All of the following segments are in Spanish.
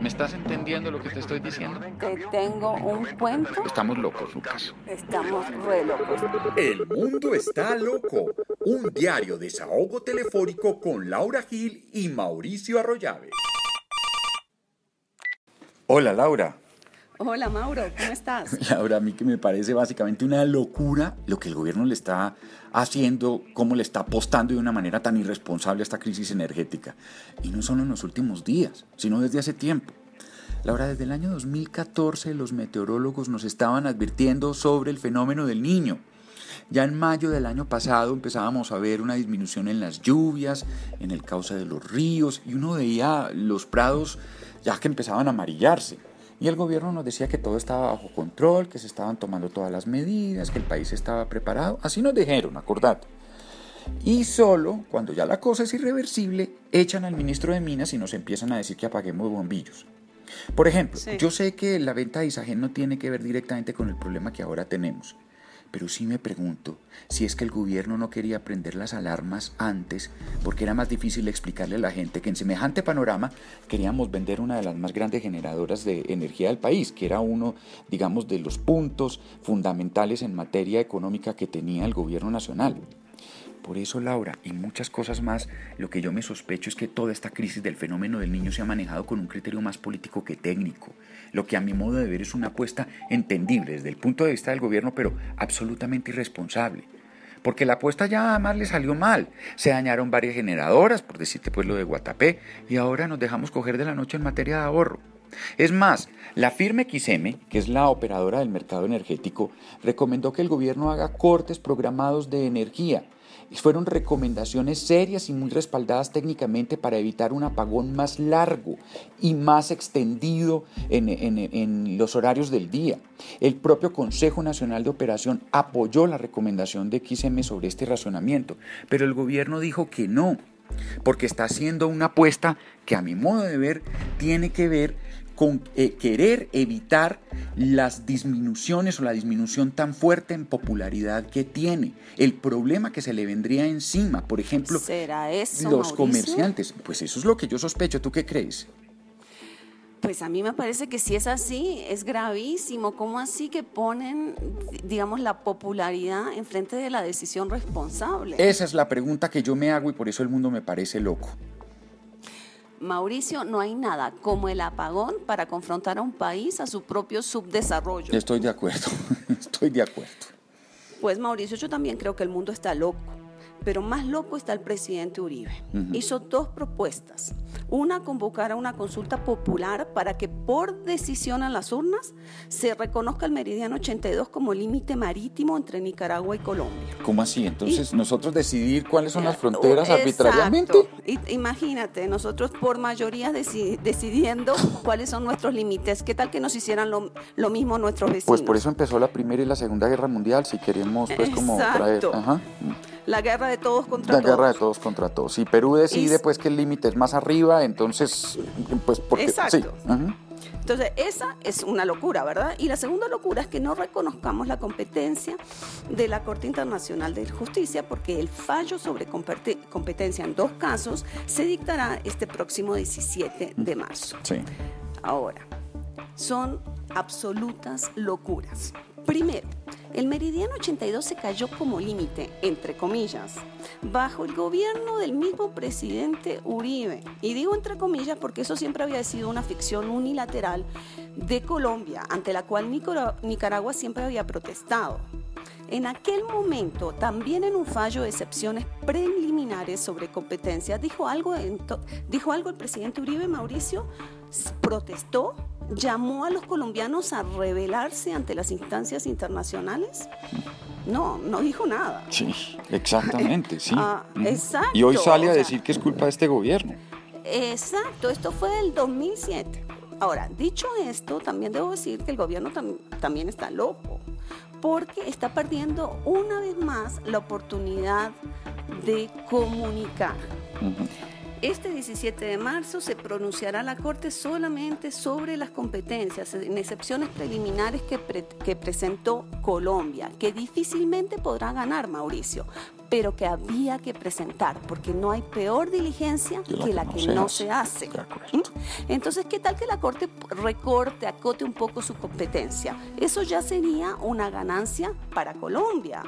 ¿Me estás entendiendo lo que te estoy diciendo? Te tengo un cuento. Estamos locos, Lucas. Estamos re locos. El mundo está loco. Un diario desahogo telefónico con Laura Gil y Mauricio Arroyave. Hola, Laura. Hola Mauro, ¿cómo estás? Laura, a mí que me parece básicamente una locura lo que el gobierno le está haciendo, cómo le está apostando de una manera tan irresponsable a esta crisis energética. Y no solo en los últimos días, sino desde hace tiempo. Laura, desde el año 2014 los meteorólogos nos estaban advirtiendo sobre el fenómeno del niño. Ya en mayo del año pasado empezábamos a ver una disminución en las lluvias, en el cauce de los ríos, y uno veía los prados ya que empezaban a amarillarse. Y el gobierno nos decía que todo estaba bajo control, que se estaban tomando todas las medidas, que el país estaba preparado. Así nos dijeron, acordate. Y solo cuando ya la cosa es irreversible, echan al ministro de Minas y nos empiezan a decir que apaguemos bombillos. Por ejemplo, yo sé que la venta de Isagen no tiene que ver directamente con el problema que ahora tenemos, pero sí me pregunto si es que el gobierno no quería prender las alarmas antes porque era más difícil explicarle a la gente que en semejante panorama queríamos vender una de las más grandes generadoras de energía del país, que era uno, digamos, de los puntos fundamentales en materia económica que tenía el gobierno nacional. Por eso, Laura, y muchas cosas más, lo que yo me sospecho es que toda esta crisis del fenómeno del niño se ha manejado con un criterio más político que técnico. Lo que a mi modo de ver es una apuesta entendible desde el punto de vista del gobierno, pero absolutamente irresponsable. Porque la apuesta ya además le salió mal. Se dañaron varias generadoras, por decirte pues lo de Guatapé, y ahora nos dejamos coger de la noche en materia de ahorro. Es más, la firma XM, que es la operadora del mercado energético, recomendó que el gobierno haga cortes programados de energía fueron recomendaciones serias y muy respaldadas técnicamente para evitar un apagón más largo y más extendido en, los horarios del día. El propio Consejo Nacional de Operación apoyó la recomendación de XM sobre este razonamiento, pero el gobierno dijo que no, porque está haciendo una apuesta que a mi modo de ver tiene que ver con eh, querer evitar las disminuciones o la disminución tan fuerte en popularidad que tiene, el problema que se le vendría encima, por ejemplo, los comerciantes. Pues eso es lo que yo sospecho, ¿tú qué crees? Pues a mí me parece que si es así, es gravísimo. ¿Cómo así que ponen, digamos, la popularidad enfrente de la decisión responsable? Esa es la pregunta que yo me hago y por eso el mundo me parece loco. Mauricio, no hay nada como el apagón para confrontar a un país a su propio subdesarrollo. Estoy de acuerdo, estoy de acuerdo. Pues Mauricio, yo también creo que el mundo está loco pero más loco está el presidente Uribe. Hizo dos propuestas. Una, convocar a una consulta popular para que por decisión a las urnas se reconozca el meridiano 82 como límite marítimo entre Nicaragua y Colombia. ¿Cómo así? Entonces, nosotros decidir cuáles son las fronteras arbitrariamente. Imagínate, nosotros por mayoría decidiendo cuáles son nuestros límites. ¿Qué tal que nos hicieran lo, mismo nuestros vecinos? Pues por eso empezó la Primera y la Segunda Guerra Mundial, si queremos pues como traer... Ajá la guerra de todos contra todos. La guerra de todos contra todos. Si Perú decide pues que el límite es más arriba, entonces pues porque Exacto. Entonces, esa es una locura, ¿verdad? Y la segunda locura es que no reconozcamos la competencia de la Corte Internacional de Justicia porque el fallo sobre competencia en dos casos se dictará este próximo 17 de marzo. Sí. Ahora, son absolutas locuras. Primero, el meridiano 82 se cayó como límite, entre comillas, bajo el gobierno del mismo presidente Uribe. Y digo entre comillas porque eso siempre había sido una ficción unilateral de Colombia, ante la cual Nicaragua siempre había protestado. En aquel momento, también en un fallo de excepciones preliminares sobre competencia, dijo algo, dijo algo el presidente Uribe Mauricio, protestó llamó a los colombianos a rebelarse ante las instancias internacionales? No, no dijo nada. Sí, exactamente, sí. Ah, exacto. Y hoy sale a decir que es culpa de este gobierno. Exacto, esto fue del 2007. Ahora, dicho esto, también debo decir que el gobierno también está loco, porque está perdiendo una vez más la oportunidad de comunicar. Este 17 de marzo se pronunciará la Corte solamente sobre las competencias, en excepciones preliminares que, presentó Colombia, que difícilmente podrá ganar Mauricio, pero que había que presentar, porque no hay peor diligencia que la que, no, se hace. ¿Mm? Entonces, ¿qué tal que la Corte recorte, acote un poco su competencia? Eso ya sería una ganancia para Colombia.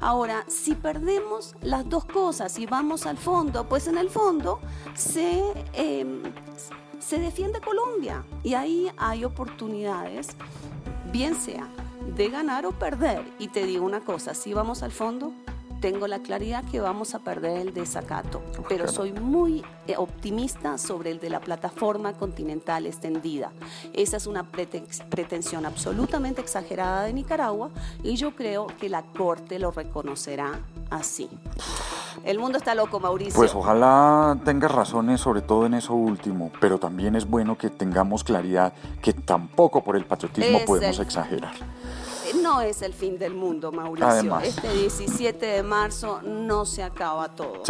Ahora, si perdemos las dos cosas y vamos al fondo, pues en el fondo se, em, se defiende Colombia y ahí hay oportunidades, bien sea de ganar o perder. Y te digo una cosa, si vamos al fondo, tengo la claridad que vamos a perder el desacato, pero soy muy eh, optimista sobre el de la plataforma continental extendida. Esa es una pretensión absolutamente exagerada de Nicaragua y yo creo que la Corte lo reconocerá así. El mundo está loco, Mauricio. Pues ojalá tengas razones sobre todo en eso último, pero también es bueno que tengamos claridad que tampoco por el patriotismo podemos exagerar no es el fin del mundo, Mauricio. Este 17 de marzo no se acaba todo.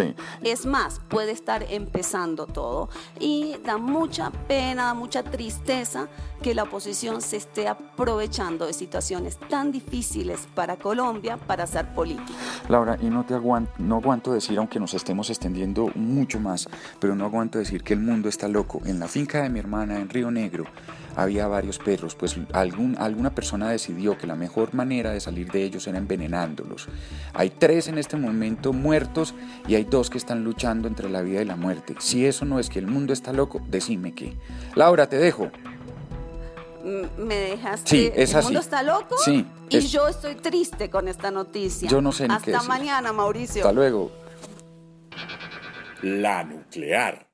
Es más, puede estar empezando todo. Y da mucha pena, da mucha tristeza que la oposición se esté aprovechando de situaciones tan difíciles para Colombia para hacer política. Laura, y no te aguanto, no aguanto decir, aunque nos estemos extendiendo mucho más, pero no aguanto decir que el mundo está loco. En la finca de mi hermana en Río Negro había varios perros, pues algún, alguna persona decidió que la mejor manera de salir de ellos era envenenándolos. Hay tres en este momento muertos y hay dos que están luchando entre la vida y la muerte. Si eso no es que el mundo está loco, decime qué. Laura, te dejo. Me dejaste. Sí, es el mundo está loco. Sí. Y yo estoy triste con esta noticia. Yo no sé ni Hasta mañana, Mauricio. Hasta luego. La nuclear